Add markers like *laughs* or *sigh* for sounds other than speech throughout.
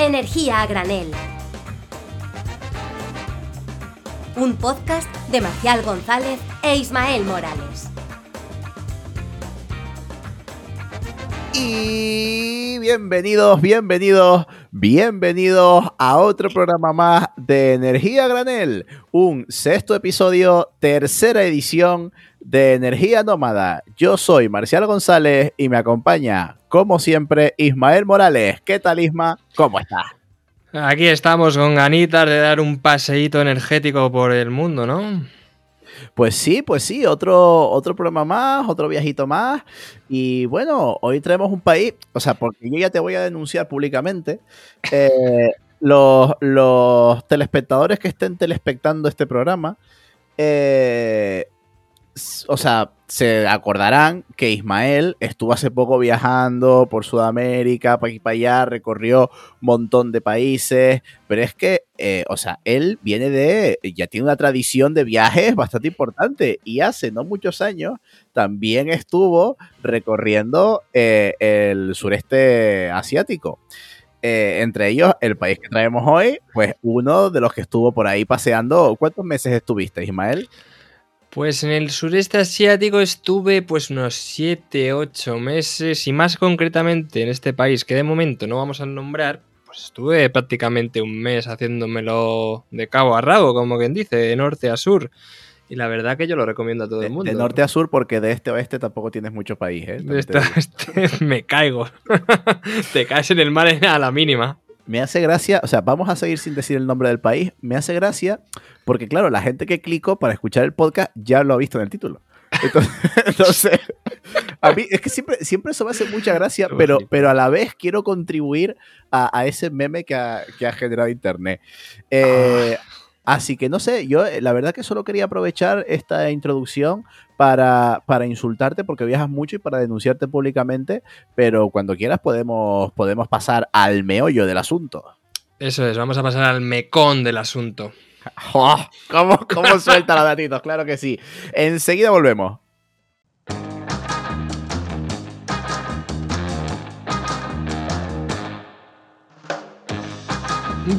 Energía a granel. Un podcast de Marcial González e Ismael Morales. Y bienvenidos, bienvenidos, bienvenidos a otro programa más de Energía Granel, un sexto episodio, tercera edición de Energía Nómada. Yo soy Marcial González y me acompaña, como siempre, Ismael Morales. ¿Qué tal, Isma? ¿Cómo estás? Aquí estamos con ganitas de dar un paseíto energético por el mundo, ¿no? Pues sí, pues sí, otro, otro programa más, otro viajito más. Y bueno, hoy traemos un país, o sea, porque yo ya te voy a denunciar públicamente. eh, *laughs* los, los telespectadores que estén telespectando este programa, eh, o sea, se acordarán que Ismael estuvo hace poco viajando por Sudamérica, para aquí para allá, recorrió un montón de países, pero es que, eh, o sea, él viene de, ya tiene una tradición de viajes bastante importante y hace no muchos años también estuvo recorriendo eh, el sureste asiático. Eh, entre ellos, el país que traemos hoy, pues uno de los que estuvo por ahí paseando. ¿Cuántos meses estuviste, Ismael? Pues en el sureste asiático estuve pues unos 7, 8 meses y más concretamente en este país que de momento no vamos a nombrar, pues estuve prácticamente un mes haciéndomelo de cabo a rabo, como quien dice, de norte a sur. Y la verdad que yo lo recomiendo a todo De, el mundo. de norte a sur, porque de este a oeste tampoco tienes mucho país, ¿eh? De También te esta- digo. este- *laughs* me caigo. *laughs* Te caes en el mar a la mínima. Me hace gracia, o sea, vamos a seguir sin decir el nombre del país. Me hace gracia porque, claro, la gente que clicó para escuchar el podcast ya lo ha visto en el título. Entonces, *laughs* entonces, a mí es que siempre, siempre eso me hace mucha gracia, pero, pero a la vez quiero contribuir a, a ese meme que ha, que ha generado Internet. Eh, Así que no sé, yo eh, la verdad que solo quería aprovechar esta introducción para, para insultarte porque viajas mucho y para denunciarte públicamente, pero cuando quieras podemos, podemos pasar al meollo del asunto. Eso es, vamos a pasar al mecón del asunto. *laughs* ¡Oh! ¿Cómo, ¿Cómo suelta los datitos? Claro que sí. Enseguida volvemos.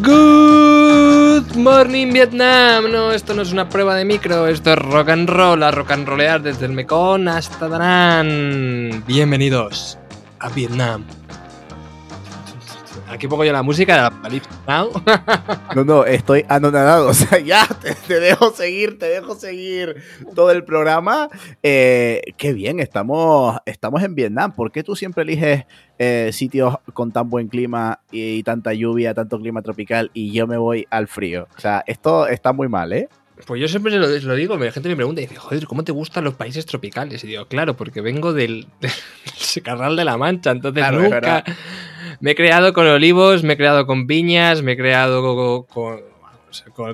Good morning Vietnam. No, esto no es una prueba de micro, esto es rock and roll, a rock and rollear desde el Mekong hasta Danang. Bienvenidos a Vietnam. Aquí pongo yo la música de Now. *laughs* No, no, estoy anonadado. *laughs* O sea, ya te, te dejo seguir, te dejo seguir todo el programa. Eh, qué bien, estamos, estamos en Vietnam. ¿Por qué tú siempre eliges eh, sitios con tan buen clima y, tanta lluvia, tanto clima tropical y yo me voy al frío? O sea, esto está muy mal, ¿eh? Pues yo siempre lo, lo digo, la gente me pregunta y dice, joder, ¿cómo te gustan los países tropicales? Y digo, claro, porque vengo del, *laughs* del Carral de la Mancha, entonces Claro, nunca. Me he creado con olivos, me he creado con viñas, me he creado con,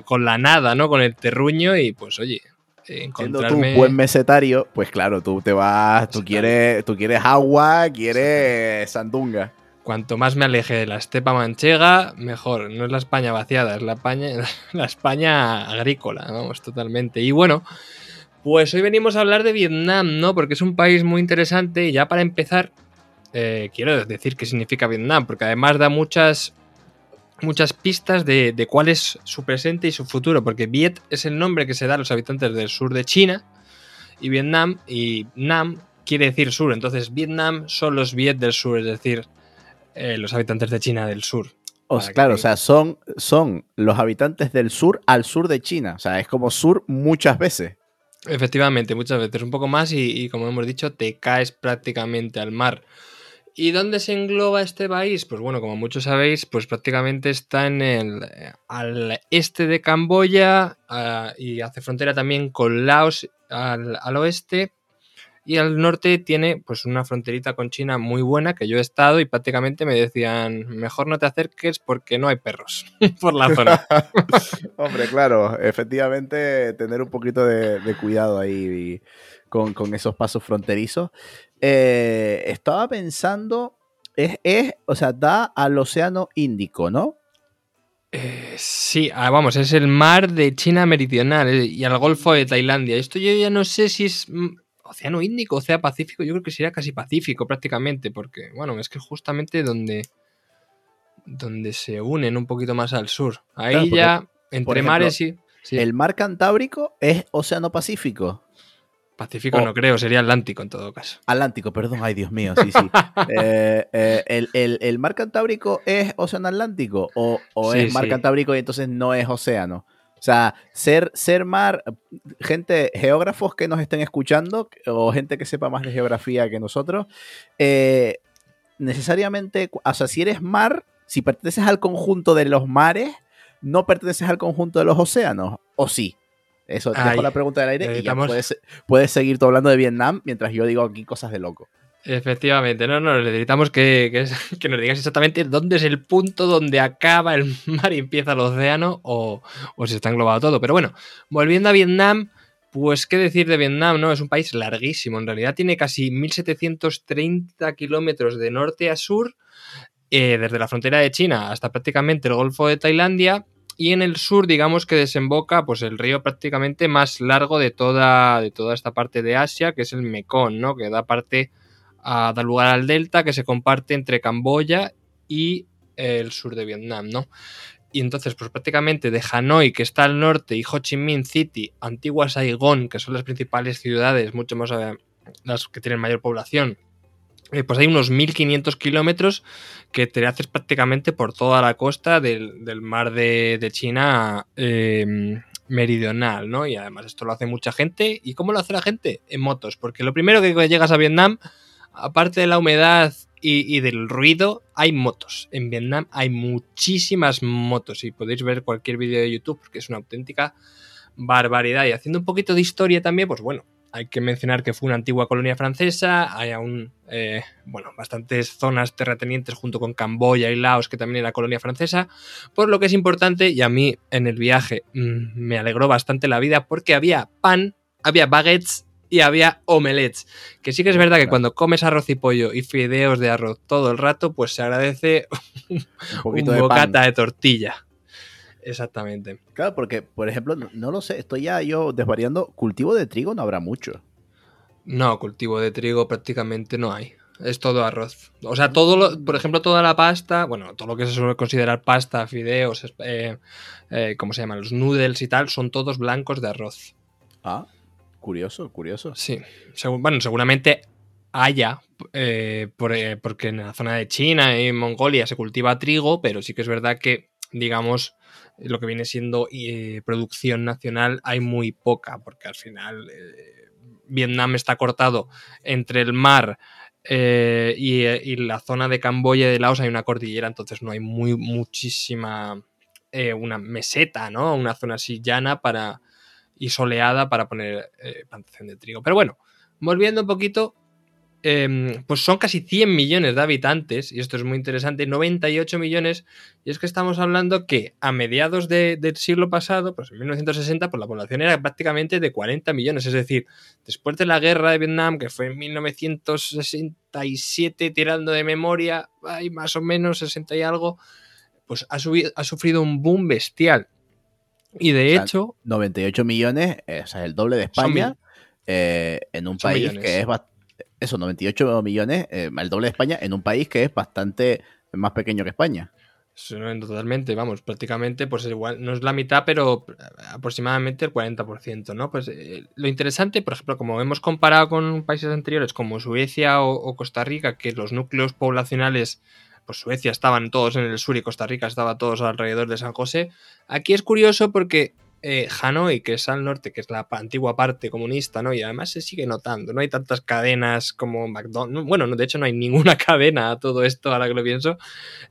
con- la nada, ¿no? Con el terruño y pues oye, eh, Siendo tú encontrarme... un buen mesetario, pues claro, tú te vas, tú quieres, tú quieres agua, quieres sandunga. Cuanto más me aleje de la estepa manchega, mejor. No es la España vaciada, es la España, *laughs* la España agrícola, vamos, totalmente. Y bueno, pues hoy venimos a hablar de Vietnam, ¿no? Porque es un país muy interesante y ya para empezar, eh, quiero decir qué significa Vietnam, porque además da muchas, muchas pistas de, de cuál es su presente y su futuro, porque Viet es el nombre que se da a los habitantes del sur de China y Vietnam y Nam quiere decir sur, entonces Vietnam son los Viet del sur, es decir, eh, los habitantes de China del sur. O sea, que claro, o sea, son, son los habitantes del sur al sur de China. O sea, es como sur muchas veces. Efectivamente, muchas veces un poco más y, y como hemos dicho, te caes prácticamente al mar. ¿Y dónde se engloba este país? Pues bueno, como muchos sabéis, pues prácticamente está en el al este de Camboya y hace frontera también con Laos al, al oeste y al norte tiene pues una fronterita con China muy buena que yo he estado y prácticamente me decían mejor no te acerques porque no hay perros *laughs* por la zona. *laughs* Hombre, claro, efectivamente, tener un poquito de, de cuidado ahí con, con esos pasos fronterizos. Eh, estaba pensando, es, es, o sea, da al Océano Índico, ¿no? Eh, sí, ah, vamos, es el mar de China Meridional eh, y al Golfo de Tailandia. Esto yo ya no sé si es mm, Océano Índico, Océano Pacífico, yo creo que sería casi Pacífico prácticamente, porque, bueno, es que justamente donde, donde se unen un poquito más al sur. Ahí Claro, porque, ya, entre ejemplo, mares y... sí, El mar Cantábrico es Océano Pacífico. Pacífico no creo, sería Atlántico en todo caso. Atlántico, perdón, ay Dios mío, sí, sí. *laughs* Eh, eh, el, el- el mar Cantábrico es Océano Atlántico o, o Sí, es mar sí. Cantábrico y entonces no es océano. O sea, ser, ser mar, gente, geógrafos que nos estén escuchando o gente que sepa más de geografía que nosotros, eh, necesariamente, o sea, si eres mar, si perteneces al conjunto de los mares, no perteneces al conjunto de los océanos, o sí. Eso, te Ay, dejo la pregunta del aire y ya puedes, puedes seguir tú hablando de Vietnam mientras yo digo aquí cosas de loco. Efectivamente, no, no, necesitamos que, que, *laughs* que nos digas exactamente dónde es el punto donde acaba el *laughs* mar y empieza el océano o, o si está englobado todo. Pero bueno, volviendo a Vietnam, pues qué decir de Vietnam, ¿no? Es un país larguísimo, en realidad tiene casi 1730 kilómetros de norte a sur, eh, desde la frontera de China hasta prácticamente el Golfo de Tailandia. Y en el sur, digamos que desemboca pues el río prácticamente más largo de toda, de toda esta parte de Asia, que es el Mekong, ¿no? Que da parte a dar lugar al delta que se comparte entre Camboya y el sur de Vietnam, ¿no? Y entonces, pues prácticamente de Hanoi, que está al norte, y Ho Chi Minh City, antigua Saigón, que son las principales ciudades, mucho más eh, las que tienen mayor población, eh, pues hay unos 1500 kilómetros que te haces prácticamente por toda la costa del, mar de, China eh, meridional, ¿no? Y además esto lo hace mucha gente. ¿Y cómo lo hace la gente? En motos, porque lo primero que llegas a Vietnam, aparte de la humedad y, y del ruido, hay motos. En Vietnam hay muchísimas motos y podéis ver cualquier vídeo de YouTube porque es una auténtica barbaridad. Y haciendo un poquito de historia también, pues bueno, hay que mencionar que fue una antigua colonia francesa, hay aún, eh, bueno, bastantes zonas terratenientes junto con Camboya y Laos, que también era colonia francesa, por lo que es importante, y a mí en el viaje mmm, me alegró bastante la vida, porque había pan, había baguettes y había omelets, que sí que es verdad que cuando comes arroz y pollo y fideos de arroz todo el rato, pues se agradece Un *laughs* un poquito de bocata pan. de tortilla. Exactamente. Claro, porque, por ejemplo, no, no lo sé, estoy ya yo desvariando. Cultivo de trigo no habrá mucho. No, cultivo de trigo prácticamente no hay. Es todo arroz. O sea, todo lo, por ejemplo, toda la pasta, bueno, todo lo que se suele considerar pasta, fideos, eh, eh, ¿cómo se llaman? Los noodles y tal, son todos blancos de arroz. Ah, curioso, curioso. Sí. Segu- bueno, seguramente haya, eh, por- porque en la zona de China y Mongolia se cultiva trigo, pero sí que es verdad que, digamos, lo que viene siendo eh, producción nacional hay muy poca, porque al final eh, Vietnam está cortado entre el mar eh, y, la zona de Camboya y de Laos hay una cordillera, entonces no hay muy muchísima una meseta, ¿no? Una zona así llana para y soleada para poner plantación de trigo. Pero bueno, volviendo un poquito, eh, pues son casi 100 millones de habitantes, y esto es muy interesante, 98 millones, y es que estamos hablando que a mediados de- del siglo pasado, pues en 1960, pues la población era prácticamente de 40 millones, es decir, después de la guerra de Vietnam, que fue en 1967, tirando de memoria, hay más o menos 60 y algo, pues ha, subido, ha sufrido un boom bestial. Y de O sea, hecho, 98 millones, eh, o sea, el doble de España, eh, en un país millones. que es bast- eso, 98 millones, eh, el doble de España, en un país que es bastante más pequeño que España. Totalmente, vamos, prácticamente, pues igual, no es la mitad, pero aproximadamente el 40%, ¿no? Pues eh, lo interesante, por ejemplo, como hemos comparado con países anteriores como Suecia o, o Costa Rica, que los núcleos poblacionales, pues Suecia estaban todos en el sur y Costa Rica estaba todos alrededor de San José, aquí es curioso porque eh, Hanoi, que es al norte, que es la antigua parte comunista, ¿no? Y además se sigue notando, no hay tantas cadenas como McDonald's, bueno, no, de hecho no hay ninguna *laughs* cadena a todo esto, ahora que lo pienso,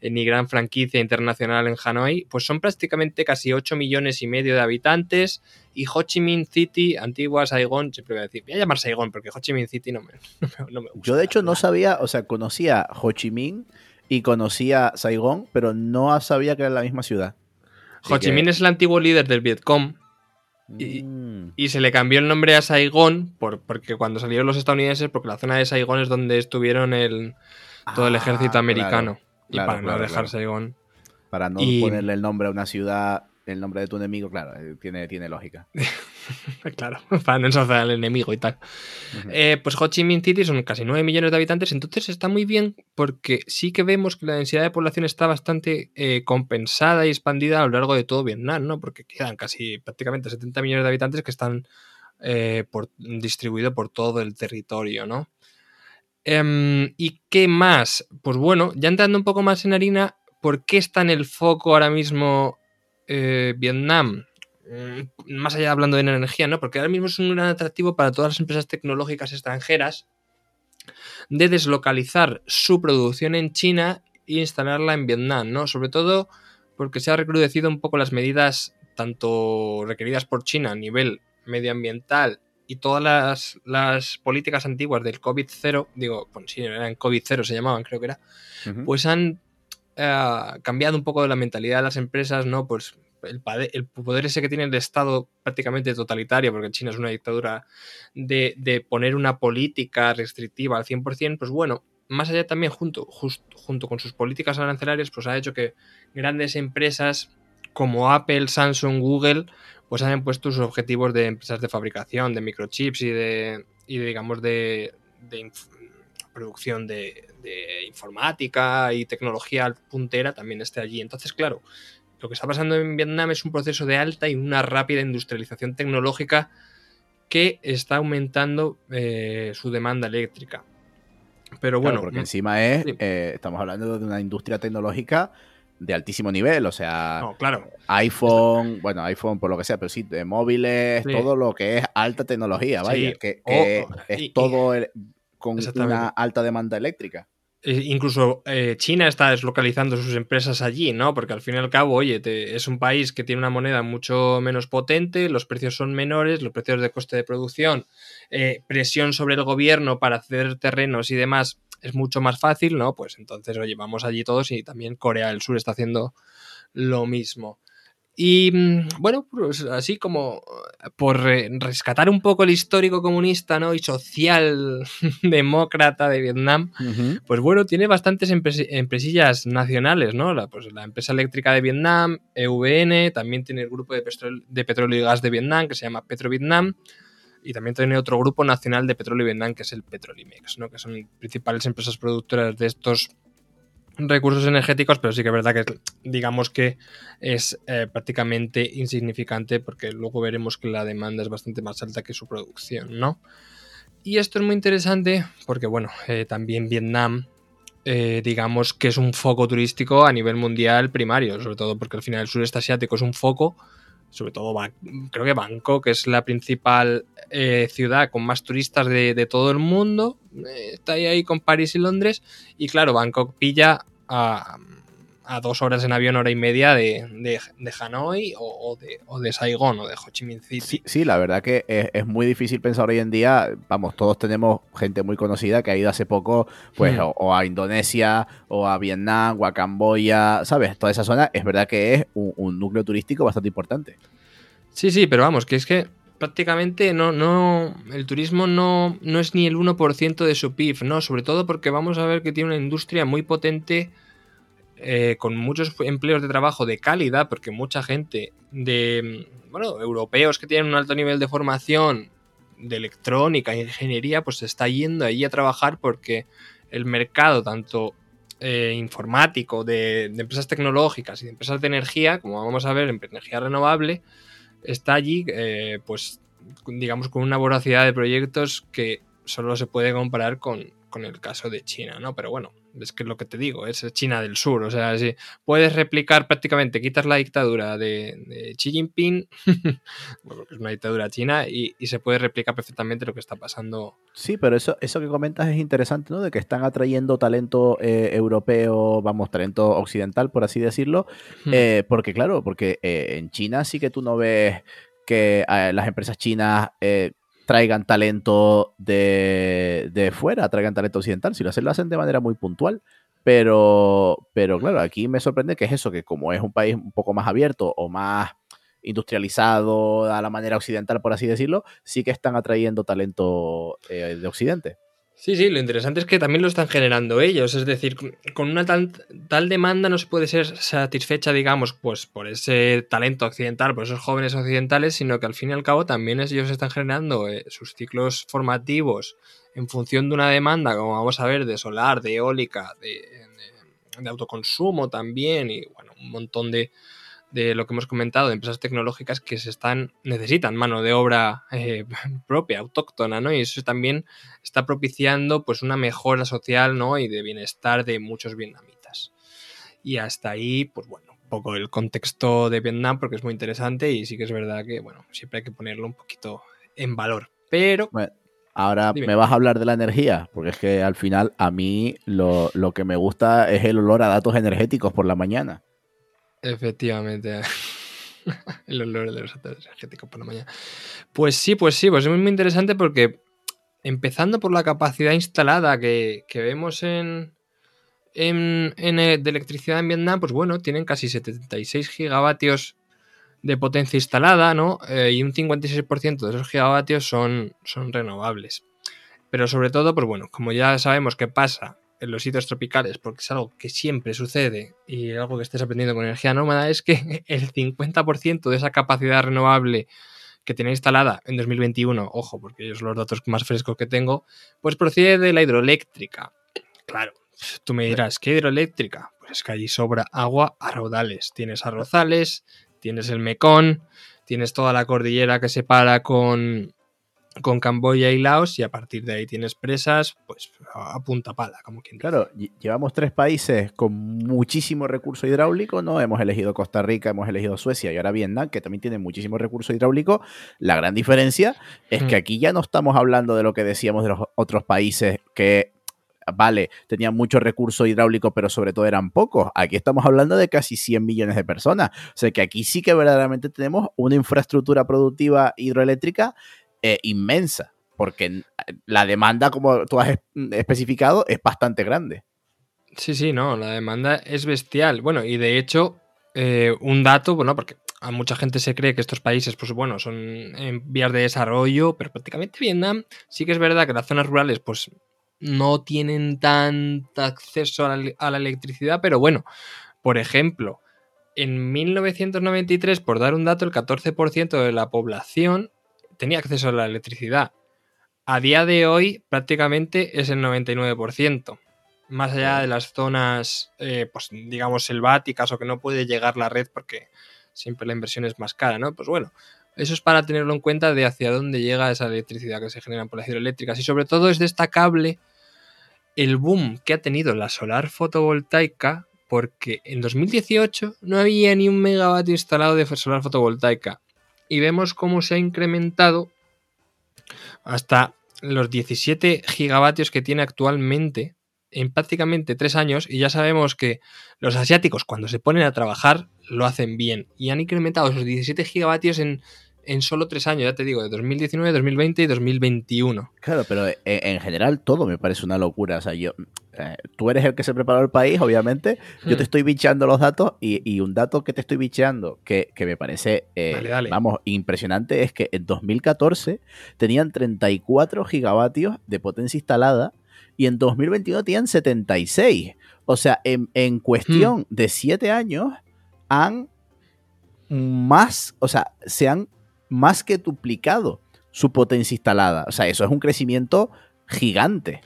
eh, ni gran franquicia internacional en Hanoi, pues son prácticamente casi 8 millones y medio de habitantes y Ho Chi Minh City, antigua Saigón, siempre voy a decir, voy a llamar Saigón porque Ho Chi Minh City no me, *laughs* no me- no me gusta. Yo de hecho no sabía, o sea, conocía Ho Chi Minh y conocía Saigón, pero no sabía que era la misma ciudad. Ho Chi que- Minh es el antiguo líder del Vietcom y- Mm, y se le cambió el nombre a Saigón por, porque cuando salieron los estadounidenses, porque la zona de Saigón es donde estuvieron el, todo el ah, ejército claro, americano. y para claro, no dejar. Saigón. para no Y- ponerle el nombre a una ciudad el nombre de tu enemigo, claro, eh, tiene, tiene lógica. *laughs* claro, *laughs* para no ensalzar al enemigo y tal. Eh, pues Ho Chi Minh City son casi 9 millones de habitantes, entonces está muy bien porque sí que vemos que la densidad de población está bastante eh, compensada y expandida a lo largo de todo Vietnam, ¿no? Porque quedan casi prácticamente 70 millones de habitantes que están por, distribuidos por todo el territorio, ¿no? Em, ¿Y qué más? Pues bueno, ya entrando un poco más en harina, ¿por qué está en el foco ahora mismo eh, Vietnam, mm, más allá de hablando de energía, ¿no? Porque ahora mismo es un gran atractivo para todas las empresas tecnológicas extranjeras de deslocalizar su producción en China e instalarla en Vietnam, ¿no? Sobre todo porque se ha recrudecido un poco las medidas tanto requeridas por China a nivel medioambiental y todas las, políticas antiguas del COVID-0, digo, bueno, sí, eran COVID-0 se llamaban, creo que era, pues han ha cambiado un poco de la mentalidad de las empresas, ¿no? Pues el, poder ese que tiene el Estado prácticamente totalitario, porque China es una dictadura, de, poner una política restrictiva al 100%, pues bueno, más allá también junto, junto con sus políticas arancelarias, pues ha hecho que grandes empresas como Apple, Samsung, Google, pues han puesto sus objetivos de empresas de fabricación, de microchips y de, y digamos, de, de producción de, informática y tecnología puntera también esté allí. Entonces, claro, lo que está pasando en Vietnam es un proceso de alta y una rápida industrialización tecnológica que está aumentando eh, su demanda eléctrica. Pero bueno. porque encima es, eh, estamos hablando de una industria tecnológica de altísimo nivel, o sea, claro. iPhone, bueno, iPhone por lo que sea, pero sí, de móviles, todo lo que es alta tecnología, vaya, que, es todo el, con una alta demanda eléctrica. E incluso eh, China está deslocalizando sus empresas allí, ¿no? Porque al fin y al cabo, oye, es un país que tiene una moneda mucho menos potente, los precios son menores, los precios de coste de producción, eh, presión sobre el gobierno para ceder terrenos y demás es mucho más fácil, ¿no? Pues entonces, oye, vamos allí todos y también Corea del Sur está haciendo lo mismo. Y mm, bueno, pues así como por rescatar un poco el histórico comunista ¿no? y social *laughs* demócrata de Vietnam, pues bueno, tiene bastantes empresillas nacionales, ¿no? La, pues la empresa eléctrica de Vietnam, EVN, también tiene el grupo de, de petróleo y gas de Vietnam que se llama Petrovietnam y también tiene otro grupo nacional de petróleo y Vietnam que es el Petrolimex, ¿no? que son principales empresas productoras de estos recursos energéticos, pero sí que es verdad que digamos que es eh, prácticamente insignificante porque luego veremos que la demanda es bastante más alta que su producción, ¿no? Y esto es muy interesante porque, bueno, eh, también Vietnam, eh, digamos que es un foco turístico a nivel mundial primario, sobre todo porque al final el sureste asiático es un foco, sobre todo creo que Bangkok es la principal ciudad con más turistas de, todo el mundo, está ahí, ahí con París y Londres, y claro, Bangkok pilla a, dos horas en avión, hora y media de, de, Hanoi o, de, o, de, Saigón o de Ho Chi Minh City. Sí, la verdad que es, muy difícil pensar hoy en día, vamos, todos tenemos gente muy conocida que ha ido hace poco, pues, hmm. o, a Indonesia, o a Vietnam, o a Camboya, ¿sabes? Toda esa zona es verdad que es un, núcleo turístico bastante importante. Sí, sí, pero vamos, que es que prácticamente no, no, el turismo no, no es ni el 1% de su PIB, ¿no? Sobre todo porque vamos a ver que tiene una industria muy potente eh, con muchos empleos de trabajo de calidad, porque mucha gente de, bueno, europeos que tienen un alto nivel de formación de electrónica, ingeniería, pues está yendo allí a trabajar porque el mercado, tanto eh, informático, de, empresas tecnológicas y de empresas de energía, como vamos a ver en energía renovable, está allí, eh, pues digamos, con una voracidad de proyectos que solo se puede comparar con, el caso de China, ¿no? Pero bueno, es que es lo que te digo, es China del Sur, o sea, si puedes replicar prácticamente, quitas la dictadura de, Xi Jinping, *laughs* es una dictadura china, y, se puede replicar perfectamente lo que está pasando. Sí, pero eso, eso que comentas es interesante, ¿no? De que están atrayendo talento eh, europeo, vamos, talento occidental, por así decirlo, eh, porque claro, porque eh, en China sí que tú no ves que las empresas chinas traigan talento de, fuera, traigan talento occidental. Si lo hacen, lo hacen de manera muy puntual. Pero, pero claro, aquí me sorprende que es eso, que como es un país un poco más abierto o más industrializado a la manera occidental, por así decirlo, sí que están atrayendo talento eh, de Occidente. Sí, sí, lo interesante es que también lo están generando ellos, es decir, con una tal, tal, demanda no se puede ser satisfecha, digamos, pues por ese talento occidental, por esos jóvenes occidentales, sino que al fin y al cabo también ellos están generando eh, sus ciclos formativos en función de una demanda, como vamos a ver, de solar, de eólica, de, de, de autoconsumo también, y bueno, un montón de, de lo que hemos comentado, de empresas tecnológicas que se están, necesitan mano de obra eh, *laughs* propia, autóctona, ¿no? Y eso también está propiciando pues una mejora social, ¿no? Y de bienestar de muchos vietnamitas. Y hasta ahí, pues bueno, un poco el contexto de Vietnam, porque es muy interesante y sí que es verdad que, bueno, siempre hay que ponerlo un poquito en valor. Pero... Bueno. Ahora Dime. me vas a hablar de la energía, porque es que al final a mí lo, lo que me gusta es el olor a datos energéticos por la mañana. Efectivamente. *laughs* El olor de los energéticos por la mañana. Pues sí, pues sí, pues es muy interesante porque empezando por la capacidad instalada que, que vemos en, en, en, eh, de electricidad en Vietnam, pues bueno, tienen casi 76 gigavatios de potencia instalada, ¿no? Eh, y un 56% de esos gigavatios son, son renovables. Pero sobre todo, pues bueno, como ya sabemos qué pasa en los sitios tropicales, porque es algo que siempre sucede y algo que estés aprendiendo con energía nómada, es que *laughs* el 50% de esa capacidad renovable que tiene instalada en 2021, ojo, porque son los datos más frescos que tengo, pues procede de la hidroeléctrica. Claro, tú me dirás, ¿qué hidroeléctrica? Pues es que allí sobra agua a raudales. Tienes arrozales, tienes el Mekong, tienes toda la cordillera que separa con, con Camboya y Laos y a partir de ahí tienes presas, pues a punta pala, como quien dice. Claro, llevamos tres países con muchísimo recurso hidráulico, ¿no? Hemos elegido Costa Rica, hemos elegido Suecia y ahora Vietnam, que también tiene muchísimo recurso hidráulico. La gran diferencia es que aquí ya no estamos hablando de lo que decíamos de los otros países que vale, tenían mucho recurso hidráulico, pero sobre todo eran pocos. Aquí estamos hablando de casi 100 millones de personas. O sea que aquí sí que verdaderamente tenemos una infraestructura productiva hidroeléctrica eh, inmensa, porque la demanda, como tú has especificado, es bastante grande. Sí, sí, no, la demanda es bestial. Bueno, y de hecho, eh, un dato, bueno, porque a mucha gente se cree que estos países, pues bueno, son en vías de desarrollo, pero prácticamente Vietnam sí que es verdad que las zonas rurales, pues no tienen tanto acceso a la, a la electricidad, pero bueno, por ejemplo, en 1993, por dar un dato, el 14% de la población tenía acceso a la electricidad. A día de hoy prácticamente es el 99%. Más allá de las zonas, eh, pues digamos, selváticas o que no puede llegar la red porque siempre la inversión es más cara, ¿no? Pues bueno, eso es para tenerlo en cuenta de hacia dónde llega esa electricidad que se genera por las hidroeléctricas. Y sobre todo es destacable el boom que ha tenido la solar fotovoltaica porque en 2018 no había ni un megavatio instalado de solar fotovoltaica y vemos cómo se ha incrementado hasta los 17 gigavatios que tiene actualmente en prácticamente tres años y ya sabemos que los asiáticos cuando se ponen a trabajar lo hacen bien y han incrementado esos 17 gigavatios en, en solo tres años, ya te digo, de 2019, 2020 y 2021. Claro, pero en general todo me parece una locura. O sea, yo, eh, tú eres el que se preparó el país, obviamente. Yo te estoy bicheando los datos y, y, un dato que te estoy bicheando que, que me parece, eh, Dale, dale. vamos, impresionante es que en 2014 tenían 34 gigavatios de potencia instalada y en 2021 tenían 76. O sea, en, en cuestión de 7 años han más, o sea, se han más que duplicado su potencia instalada. O sea, eso es un crecimiento gigante.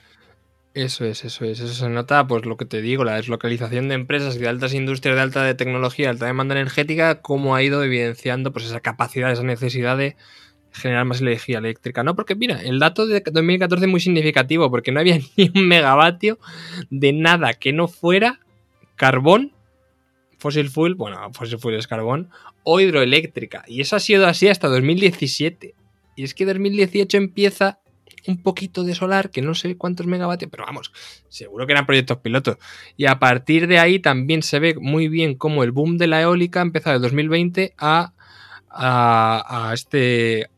Eso es, eso es. Eso se nota, pues lo que te digo, la deslocalización de empresas y de altas industrias de alta de tecnología, alta demanda energética, cómo ha ido evidenciando pues esa capacidad, esa necesidad de generar más energía eléctrica. No, porque mira, el dato de 2014 es muy significativo, porque no había *laughs* ni un megavatio de nada que no fuera carbón, fossil fuel, bueno, fossil fuel es carbón, o hidroeléctrica. Y eso ha sido así hasta 2017. Y es que 2018 empieza un poquito de solar, que no sé cuántos megavatios, pero vamos, seguro que eran proyectos pilotos. Y a partir de ahí también se ve muy bien cómo el boom de la eólica ha empezado en 2020 a, a, a este,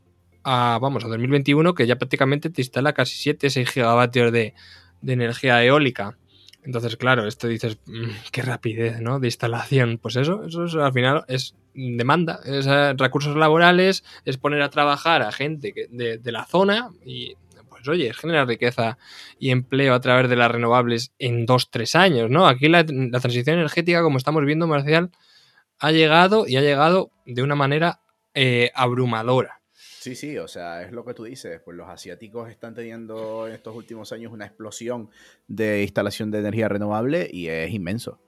a, vamos, a 2021, que ya prácticamente te instala casi 7, 6 gigavatios de, de energía eólica. Entonces, claro, esto dices, mmm, qué rapidez, ¿no? De instalación. Pues eso, eso es, al final es demanda, es eh, recursos laborales, es poner a trabajar a gente de, de, la zona y pues oye, genera riqueza y empleo a través de las renovables en dos, tres años, ¿no? Aquí la, la transición energética, como estamos viendo, Marcial, ha llegado y ha llegado de una manera eh, abrumadora. Sí, sí, o sea, es lo que tú dices, pues los asiáticos están teniendo en estos últimos años una explosión de instalación de energía renovable y es inmenso.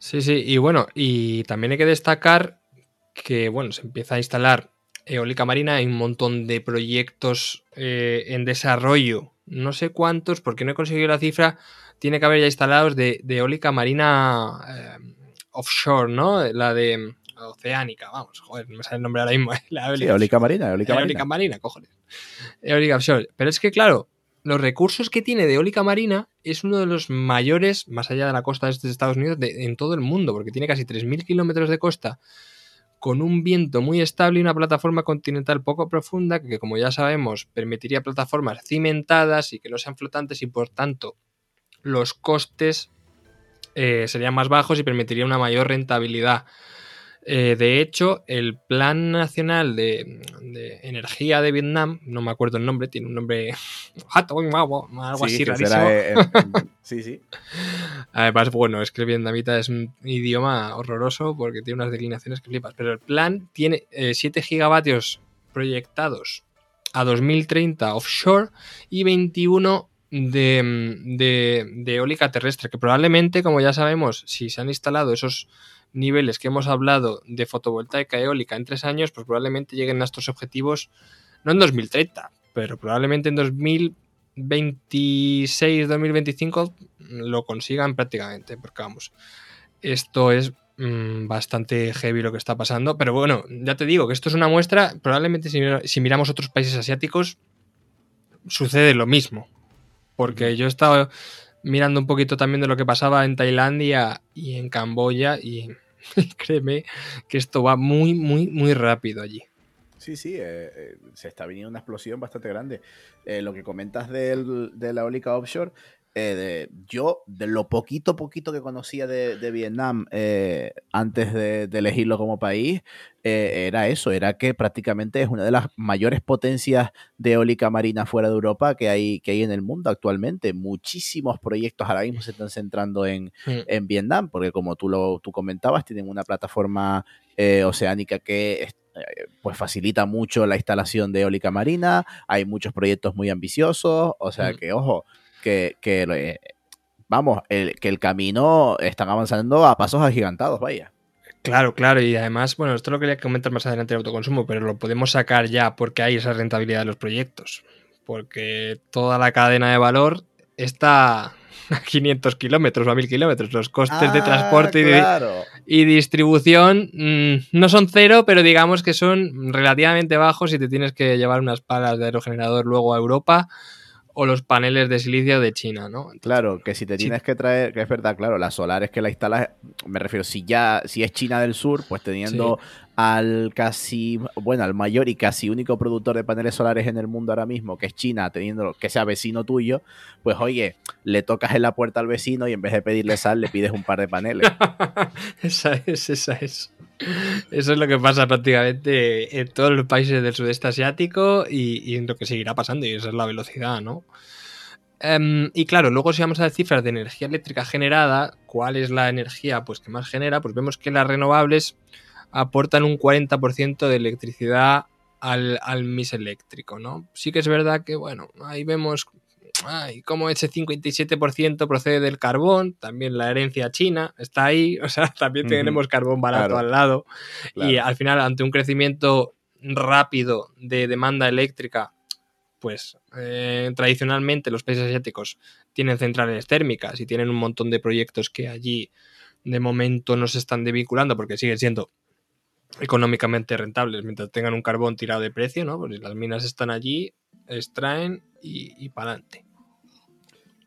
Sí, sí, y bueno, y también hay que destacar que, bueno, se empieza a instalar eólica marina, hay un montón de proyectos eh, en desarrollo, no sé cuántos, porque no he conseguido la cifra, tiene que haber ya instalados de, eólica marina eh, offshore, ¿no? La de oceánica, vamos, joder, no me sale el nombre ahora mismo. *laughs* La sí, eólica marina, eólica, eólica marina. cojones. Eólica offshore. Pero es que, claro, los recursos que tiene de eólica marina es uno de los mayores, más allá de la costa de Estados Unidos, en todo el mundo, porque tiene casi 3.000 kilómetros de costa, con un viento muy estable y una plataforma continental poco profunda, que como ya sabemos, permitiría plataformas cimentadas y que no sean flotantes y por tanto los costes eh, serían más bajos y permitiría una mayor rentabilidad. Eh, de hecho, el Plan Nacional de, Energía de Vietnam, no me acuerdo el nombre, tiene un nombre *laughs* algo así rarísimo. Eh, *laughs* sí, sí. Además, bueno, es que el vietnamita es un idioma horroroso porque tiene unas declinaciones que flipas. Pero el plan tiene 7 gigavatios proyectados a 2030 offshore y 21 de, eólica terrestre, que probablemente, como ya sabemos, si se han instalado esos niveles que hemos hablado de fotovoltaica eólica en tres años, pues probablemente lleguen a estos objetivos, no en 2030, pero probablemente en 2026, 2025 lo consigan prácticamente, porque vamos, esto es mm, bastante heavy lo que está pasando, pero bueno, ya te digo que esto es una muestra, probablemente si miramos otros países asiáticos, sucede lo mismo. Porque yo he estado mirando un poquito también de lo que pasaba en Tailandia y en Camboya *laughs* y créeme que esto va muy, muy, muy rápido allí. Sí, sí, eh, eh, se está viniendo una explosión bastante grande. Eh, lo que comentas de la eólica offshore, eh, yo, de lo poquito, poquito que conocía de, Vietnam eh, antes de, elegirlo como país, eh, era eso, era que prácticamente es una de las mayores potencias de eólica marina fuera de Europa que hay, que hay en el mundo actualmente. Muchísimos proyectos ahora mismo se están centrando en, mm. en Vietnam, porque como tú, lo, tú comentabas, tienen una plataforma oceánica que pues facilita mucho la instalación de eólica marina, hay muchos proyectos muy ambiciosos, o sea mm. que, ojo, que, que vamos, el, que el camino están avanzando a pasos agigantados, vaya. Claro, claro, y además, bueno, esto lo quería comentar más adelante el autoconsumo, pero lo podemos sacar ya porque hay esa rentabilidad de los proyectos. Porque toda la cadena de valor está *laughs* a 500 kilómetros o a 1000 kilómetros. Los costes de ah, transporte y, distribución mm, no son cero, pero digamos que son relativamente bajos si te tienes que llevar unas palas de aerogenerador luego a Europa o los paneles de silicio de China, ¿no? claro, que si te tienes que traer, que es verdad, claro, las solares que la instalas, me refiero, si ya, si es China del Sur, pues teniendo al casi, bueno, al mayor y casi único productor de paneles solares en el mundo ahora mismo, que es China, teniendo que sea vecino tuyo, pues oye, le tocas en la puerta al vecino y en vez de pedirle sal, le pides un par de paneles. *laughs* esa es, esa es. Eso es lo que pasa prácticamente en todos los países del sudeste asiático y, en lo que seguirá pasando, y esa es la velocidad, ¿no? Em, y claro, luego si vamos a las cifras de energía eléctrica generada, ¿cuál es la energía pues, que más genera? Pues vemos que las renovables aportan un 40% de electricidad al, al mix eléctrico, ¿no? Sí que es verdad que, bueno, ahí vemos Ay, como ese 57% procede del carbón, también la herencia china está ahí, *laughs* o sea, también tenemos carbón barato al lado. Y al final, ante un crecimiento rápido de demanda eléctrica, pues eh, tradicionalmente los países asiáticos tienen centrales térmicas y tienen un montón de proyectos que allí de momento no se están desvinculando porque siguen siendo económicamente rentables mientras tengan un carbón tirado de precio, ¿no? Porque las minas están allí, extraen y, y para adelante.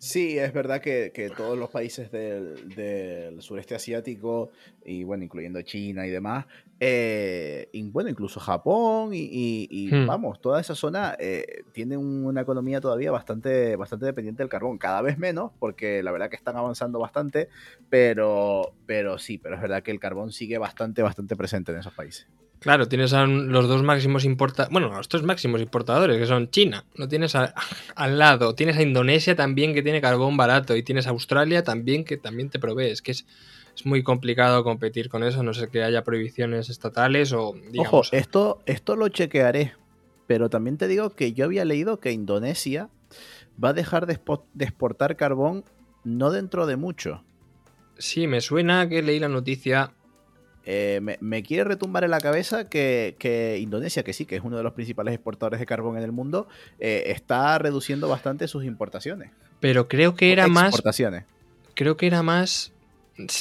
Sí, es verdad que, todos los países del, sureste asiático, y bueno, incluyendo China y demás, eh, bueno, incluso Japón y, hmm. vamos, toda esa zona eh, tiene una economía todavía bastante, bastante dependiente del carbón, cada vez menos, porque la verdad que están avanzando bastante, pero, pero sí, pero es verdad que el carbón sigue bastante, bastante presente en esos países. Claro, tienes a los dos máximos importadores, bueno, los tres máximos importadores, que son China, lo tienes *laughs* al lado, tienes a Indonesia también que tiene carbón barato. Y tienes a Australia también que también te provee, es que es, es muy complicado competir con eso, no sé que haya prohibiciones estatales o... Digamos, Ojo, esto, esto lo chequearé, pero también te digo que yo había leído que Indonesia va a dejar de, exportar carbón no dentro de mucho. Sí, me suena que leí la noticia eh, me, quiere retumbar en la cabeza que, Indonesia, que sí, que es uno de los principales exportadores de carbón en el mundo, eh, está reduciendo bastante sus importaciones. Pero creo que era más. Creo que era más.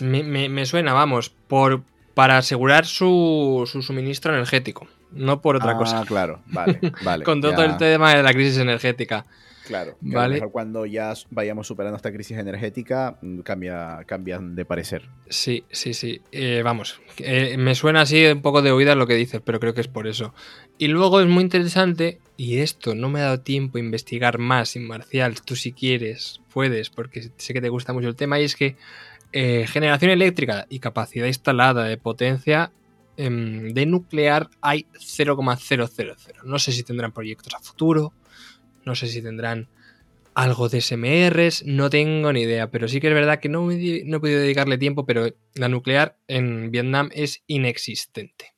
Me, suena, vamos, por para asegurar su, suministro energético, no por otra cosa. Ah, claro, vale, *laughs* vale. Con todo el tema de la crisis energética. Claro, ¿vale? cuando ya vayamos superando esta crisis energética, mm, cambia, cambian de parecer. Sí, sí, sí. Eh, vamos, eh, me suena así un poco de oída lo que dices, pero creo que es por eso. Y luego es muy interesante, y esto no me ha dado tiempo a investigar más, Marcial, tú si quieres, puedes, porque sé que te gusta mucho el tema, y es que eh, generación eléctrica y capacidad instalada de potencia em, de nuclear hay 0,000. No sé si tendrán proyectos a futuro, no sé si tendrán algo de SMRs, no tengo ni idea, pero sí que es verdad que no, no he podido dedicarle tiempo, pero la nuclear en Vietnam es inexistente.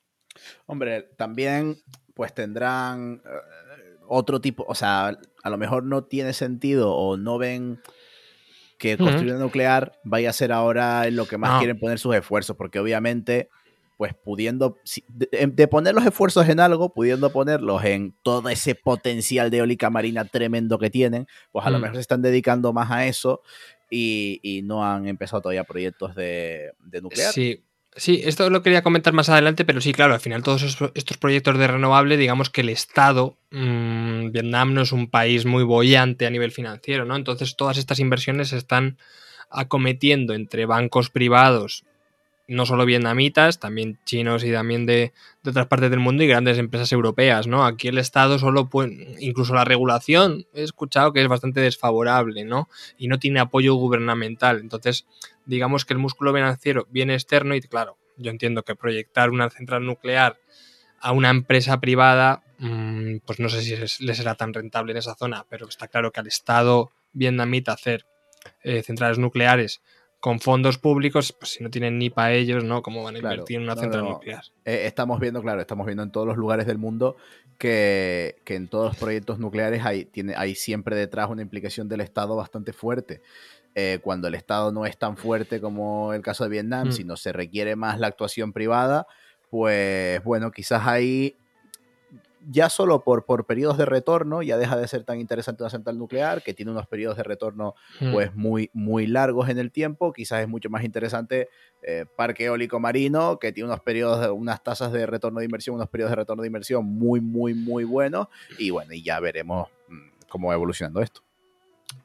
Hombre, también pues tendrán eh, otro tipo, o sea, a lo mejor no tiene sentido o no ven que construir una nuclear vaya a ser ahora en lo que más quieren poner sus esfuerzos, porque obviamente pues pudiendo, de, poner los esfuerzos en algo, pudiendo ponerlos en todo ese potencial de eólica marina tremendo que tienen, pues a lo mm. mejor se están dedicando más a eso y, no han empezado todavía proyectos de, nuclear. Sí. Sí, esto lo quería comentar más adelante, pero sí, claro, al final todos estos proyectos de renovable, digamos que el Estado, mm, Vietnam no es un país muy bollante a nivel financiero, ¿no? Entonces todas estas inversiones se están acometiendo entre bancos privados no solo vietnamitas, también chinos y también de, otras partes del mundo y grandes empresas europeas, ¿no? Aquí el Estado solo puede, incluso la regulación, he escuchado que es bastante desfavorable, ¿no? Y no tiene apoyo gubernamental. Entonces, digamos que el músculo financiero viene externo y, claro, yo entiendo que proyectar una central nuclear a una empresa privada, mm, pues no sé si le será tan rentable en esa zona, pero está claro que al Estado vietnamita hacer eh, centrales nucleares con fondos públicos, pues si no tienen ni para ellos, ¿no? ¿Cómo van a invertir en una central nuclear? Eh, estamos viendo, claro, estamos viendo en todos los lugares del mundo que, en todos los proyectos nucleares hay, tiene, hay siempre detrás una implicación del Estado bastante fuerte. Eh, cuando el Estado no es tan fuerte como el caso de Vietnam, mm. sino se requiere más la actuación privada, pues bueno, quizás ahí ya solo por, por periodos de retorno ya deja de ser tan interesante una central nuclear, que tiene unos periodos de retorno hmm. pues muy, muy largos en el tiempo. Quizás es mucho más interesante eh, parque eólico marino, que tiene unos periodos, de, unas tasas de retorno de inversión, unos periodos de retorno de inversión muy, muy, muy buenos. Y bueno, y ya veremos mm, cómo va evolucionando esto.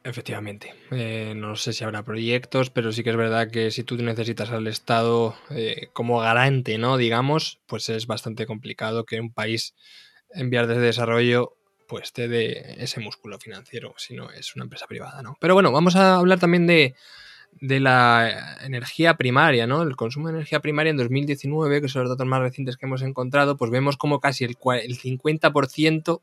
Efectivamente. Eh, no sé si habrá proyectos, pero sí que es verdad que si tú necesitas al Estado eh, como garante, ¿no? Digamos, pues es bastante complicado que un país enviar desde desarrollo pues te dé ese músculo financiero, si no es una empresa privada, ¿no? Pero bueno, vamos a hablar también de, la energía primaria, ¿no? El consumo de energía primaria en 2019, que son los datos más recientes que hemos encontrado, pues vemos como casi el, el 50%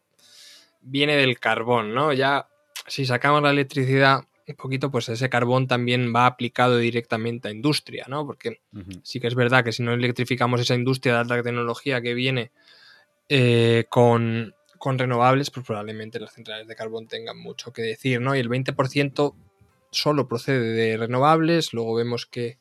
viene del carbón, ¿no? Ya si sacamos la electricidad un poquito, pues ese carbón también va aplicado directamente a industria, ¿no? Porque sí que es verdad que si no electrificamos esa industria de alta tecnología que viene eh, con, renovables, pues probablemente las centrales de carbón tengan mucho que decir, ¿no? Y el 20% solo procede de renovables, luego vemos que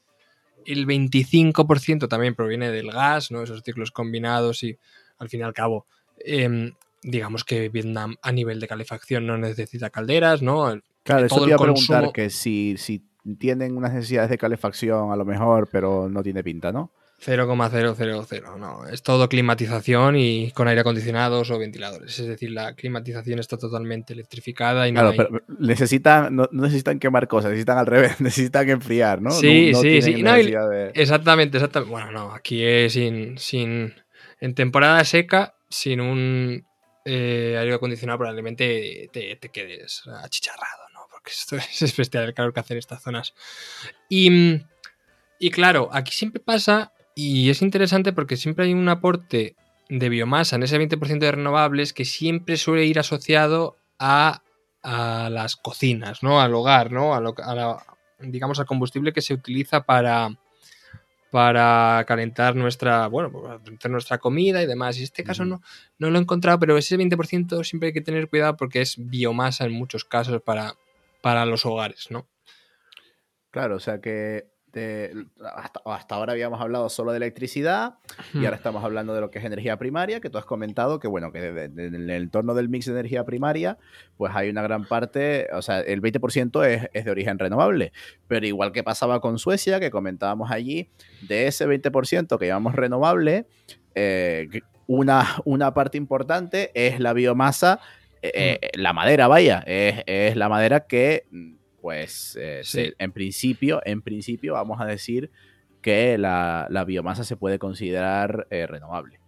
el 25% también proviene del gas, ¿no? Esos ciclos combinados y al fin y al cabo, em, digamos que Vietnam a nivel de calefacción no necesita calderas, ¿no? Claro, eso te iba a preguntar que si, si tienen unas necesidades de calefacción a lo mejor, pero no tiene pinta, ¿no? 0,000, no. Es todo climatización y con aire acondicionados o ventiladores. Es decir, la climatización está totalmente electrificada y no claro, pero necesitan, no, necesitan quemar cosas, necesitan al revés, *laughs* necesitan enfriar, ¿no? Sí, sí, sí. Exactamente, exactamente. Bueno, no, aquí es sin, sin. En temporada seca, sin un eh, aire acondicionado, probablemente te, te, quedes achicharrado, ¿no? Porque esto *laughs* es bestial el calor que hace en estas zonas. Y. Y claro, aquí siempre pasa y es interesante porque siempre hay un aporte de biomasa, en ese 20% de renovables que siempre suele ir asociado a, las cocinas, ¿no? Al hogar, ¿no? A, la, digamos, al combustible que se utiliza para, para calentar nuestra, bueno, calentar nuestra comida y demás. Y en este caso no, no lo he encontrado, pero ese 20% siempre hay que tener cuidado porque es biomasa en muchos casos para, para los hogares, ¿no? Claro, o sea que hasta, ahora habíamos hablado solo de electricidad y ahora estamos hablando de lo que es energía primaria, que tú has comentado que, bueno, que en el entorno del mix de energía primaria, pues hay una gran parte, o sea, el 20% es, es, de origen renovable, pero igual que pasaba con Suecia, que comentábamos allí, de ese 20% que llamamos renovable, eh, una, una parte importante es la biomasa, eh, eh, la madera, vaya, es, es la madera que pues eh, en principio, en principio vamos a decir que la, biomasa se puede considerar eh, renovable.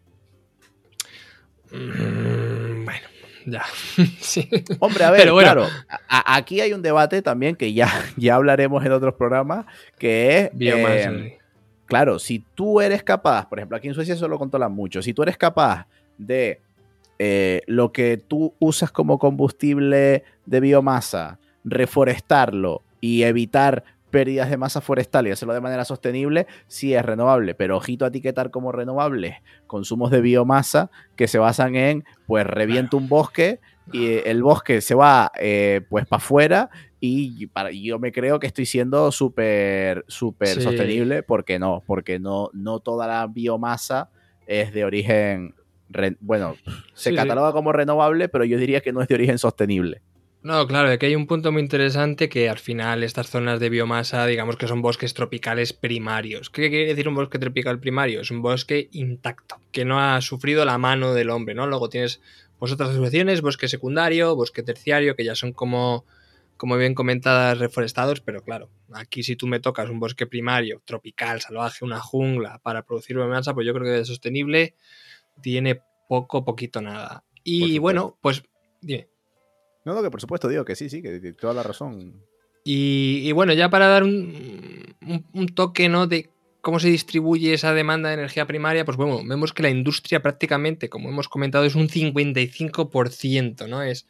Mm, bueno, ya. *laughs* Hombre, a ver, claro, aquí hay un debate también que ya, *laughs* ya hablaremos en otros programas, que es... Biomasa. Em, claro, si tú eres capaz, por ejemplo, aquí en Suecia eso lo controlan mucho, si tú eres capaz de eh, lo que tú usas como combustible de biomasa, reforestarlo y evitar pérdidas de masa forestal y hacerlo de manera sostenible, sí es renovable, pero ojito a etiquetar como renovables consumos de biomasa que se basan en, pues reviento un bosque y el bosque se va eh, pues para afuera y para, yo me creo que estoy siendo súper, súper sostenible porque no, porque no, no toda la biomasa es de origen, bueno, se cataloga como renovable, pero yo diría que no es de origen sostenible. No, claro, aquí hay un punto muy interesante que al final estas zonas de biomasa, digamos que son bosques tropicales primarios. ¿Qué quiere decir un bosque tropical primario? Es un bosque intacto, que no ha sufrido la mano del hombre, ¿no? Luego tienes pues, otras asociaciones, bosque secundario, bosque terciario, que ya son como, como bien comentadas, reforestados, pero claro, aquí si tú me tocas un bosque primario, tropical, salvaje, una jungla, para producir biomasa, pues yo creo que es sostenible tiene poco, poquito, nada. Y bueno, pues dime. No, no, que por supuesto digo que sí, sí, que toda la razón. Y, bueno, ya para dar un, toque, ¿no? De cómo se distribuye esa demanda de energía primaria, pues bueno, vemos que la industria prácticamente, como hemos comentado, es un 55%, ¿no? Es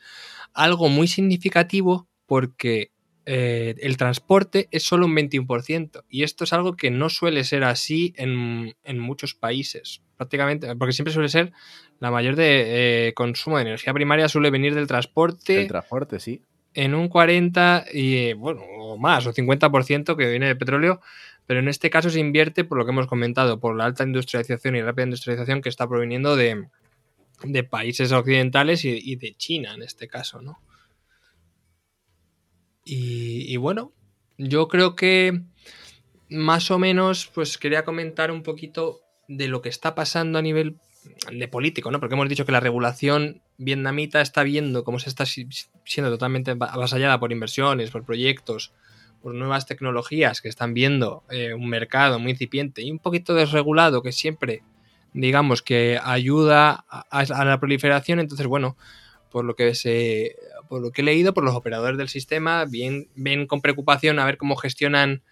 algo muy significativo porque eh, el transporte es solo un 21%. Y esto es algo que no suele ser así en, en muchos países. Prácticamente, porque siempre suele ser la mayor de eh, consumo de energía primaria suele venir del transporte. El transporte, sí. En un 40 y, bueno, o más, o 50% que viene de petróleo, pero en este caso se invierte por lo que hemos comentado, por la alta industrialización y rápida industrialización que está proveniendo de, países occidentales y, de China en este caso, ¿no? Y, bueno, yo creo que más o menos, pues quería comentar un poquito de lo que está pasando a nivel de político, ¿no? Porque hemos dicho que la regulación vietnamita está viendo cómo se está siendo totalmente avasallada por inversiones, por proyectos, por nuevas tecnologías que están viendo eh, un mercado muy incipiente y un poquito desregulado que siempre, digamos, que ayuda a, la proliferación. Entonces, bueno, por lo que se, por lo que he leído, por los operadores del sistema, bien, ven con preocupación a ver cómo gestionan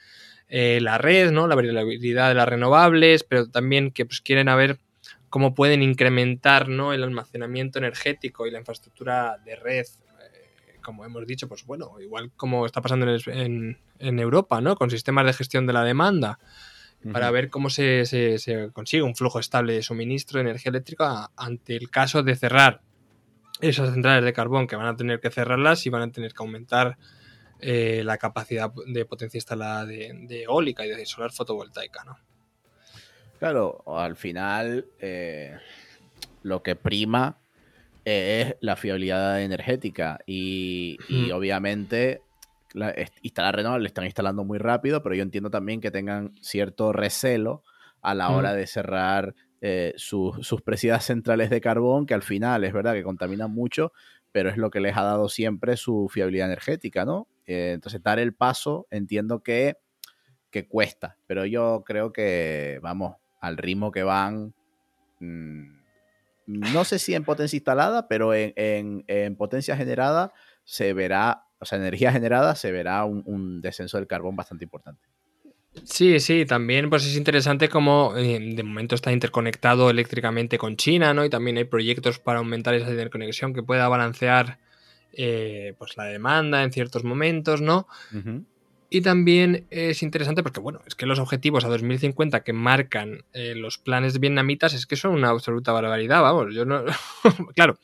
eh, la red, ¿no? La variabilidad de las renovables, pero también que pues, quieren a ver cómo pueden incrementar ¿no? el almacenamiento energético y la infraestructura de red, eh, como hemos dicho, pues bueno, igual como está pasando en, Europa, ¿no? Con sistemas de gestión de la demanda, para ver cómo se, consigue un flujo estable de suministro de energía eléctrica ante el caso de cerrar esas centrales de carbón que van a tener que cerrarlas y van a tener que aumentar eh, la capacidad de potencia instalada de, de eólica y de solar fotovoltaica, ¿no? Claro, al final eh, lo que prima es la fiabilidad energética y, obviamente instalar renovables están instalando muy rápido, pero yo entiendo también que tengan cierto recelo a la hora de cerrar eh, sus presidas centrales de carbón, que al final es verdad que contaminan mucho, pero es lo que les ha dado siempre su fiabilidad energética, ¿no? Eh, entonces, dar el paso, entiendo que, que cuesta, pero yo creo que, vamos, al ritmo que van. Mm, no sé si en potencia instalada, pero en, potencia generada se verá, o sea, energía generada se verá un, descenso del carbón bastante importante. Sí, sí, también pues es interesante como eh, de momento está interconectado eléctricamente con China, ¿no? Y también hay proyectos para aumentar esa interconexión que pueda balancear eh, pues la demanda en ciertos momentos, ¿no? Y también es interesante porque, bueno, es que los objetivos a 2050 que marcan eh, los planes vietnamitas es que son una absoluta barbaridad, vamos, yo no... *laughs* claro,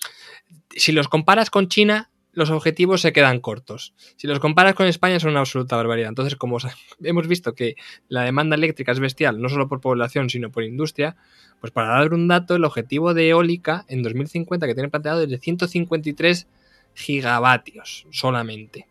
si los comparas con China, los objetivos se quedan cortos. Si los comparas con España son una absoluta barbaridad. Entonces, como *laughs* hemos visto que la demanda eléctrica es bestial, no solo por población, sino por industria, pues para dar un dato, el objetivo de eólica en 2050 que tiene planteado es de 153 gigavatios solamente.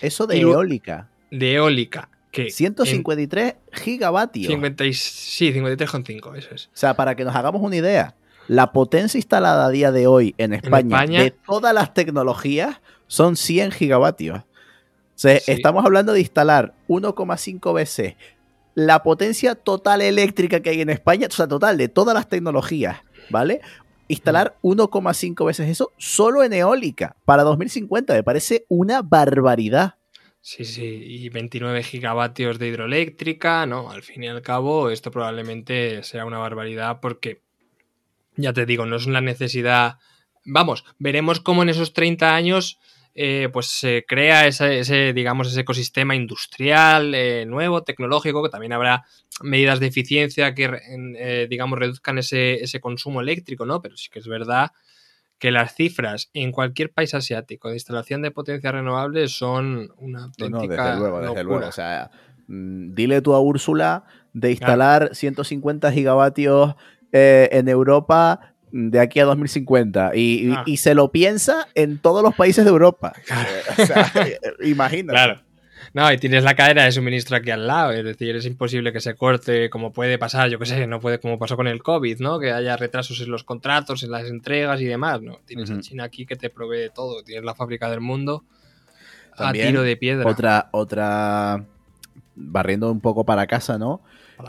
Eso de eólica. De eólica. Que 153 gigavatios. sí, 53,5, eso es. O sea, para que nos hagamos una idea, la potencia instalada a día de hoy en España, de todas las tecnologías son 100 gigavatios. O sea, estamos hablando de instalar 1,5 veces la potencia total eléctrica que hay en España, o sea, total de todas las tecnologías, ¿vale? Instalar 1,5 veces eso solo en eólica para 2050 me parece una barbaridad. Sí, sí, y 29 gigavatios de hidroeléctrica, ¿no? Al fin y al cabo, esto probablemente sea una barbaridad porque ya te digo, no es una necesidad. Vamos, veremos cómo en esos 30 años eh, pues se crea ese, digamos, ese ecosistema industrial eh, nuevo, tecnológico, que también habrá medidas de eficiencia que, eh, digamos, reduzcan ese, ese, consumo eléctrico, ¿no? Pero sí que es verdad que las cifras en cualquier país asiático de instalación de potencias renovables son una auténtica desde luego, desde luego. O sea, mm, dile tú a Úrsula de instalar 150 gigavatios eh, en Europa de aquí a 2050 y, ah. y, se lo piensa en todos los países de Europa. *laughs* o sea, imagínate. Claro. No, y tienes la cadena de suministro aquí al lado, es decir, es imposible que se corte como puede pasar, yo qué sé, no puede como pasó con el COVID, ¿no? Que haya retrasos en los contratos, en las entregas y demás, ¿no? Tienes a China aquí que te provee todo, tienes la fábrica del mundo a tiro de piedra. Otra, otra, barriendo un poco para casa, ¿no?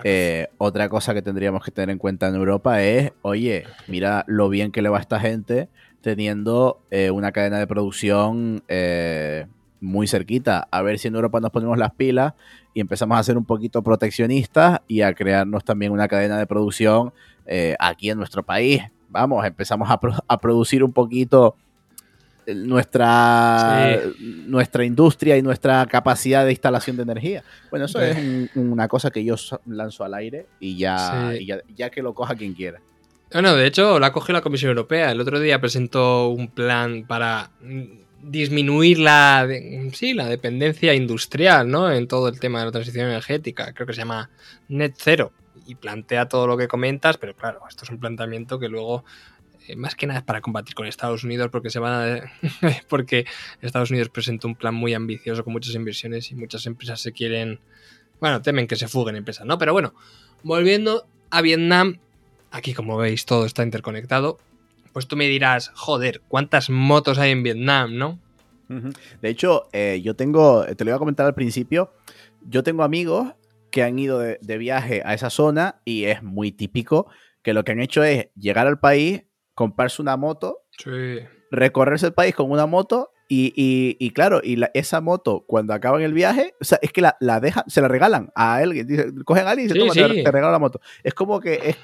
Eh, otra cosa que tendríamos que tener en cuenta en Europa es, oye, mira lo bien que le va a esta gente teniendo eh, una cadena de producción eh, muy cerquita. A ver si en Europa nos ponemos las pilas y empezamos a ser un poquito proteccionistas y a crearnos también una cadena de producción aquí en nuestro país. Vamos, empezamos a, a producir un poquito nuestra, nuestra industria y nuestra capacidad de instalación de energía. Bueno, eso es una cosa que yo lanzo al aire y ya, ya, que lo coja quien quiera. Bueno, de hecho, la cogió la Comisión Europea. El otro día presentó un plan para disminuir la, sí, la dependencia industrial ¿no? en todo el tema de la transición energética. Creo que se llama Net Zero. Y plantea todo lo que comentas, pero claro, esto es un planteamiento que luego más que nada es para combatir con Estados Unidos porque se van a, *laughs* porque Estados Unidos presenta un plan muy ambicioso con muchas inversiones y muchas empresas se quieren bueno temen que se fuguen empresas no pero bueno volviendo a Vietnam aquí como veis todo está interconectado pues tú me dirás joder cuántas motos hay en Vietnam no de hecho eh, yo tengo te lo iba a comentar al principio yo tengo amigos que han ido de viaje a esa zona y es muy típico que lo que han hecho es llegar al país comprarse una moto, recorrerse el país con una moto y, claro, y esa moto cuando acaban el viaje, o sea, es que la, la dejan, se la regalan a alguien, cogen a alguien y se toma, te, regalan la moto. Es como que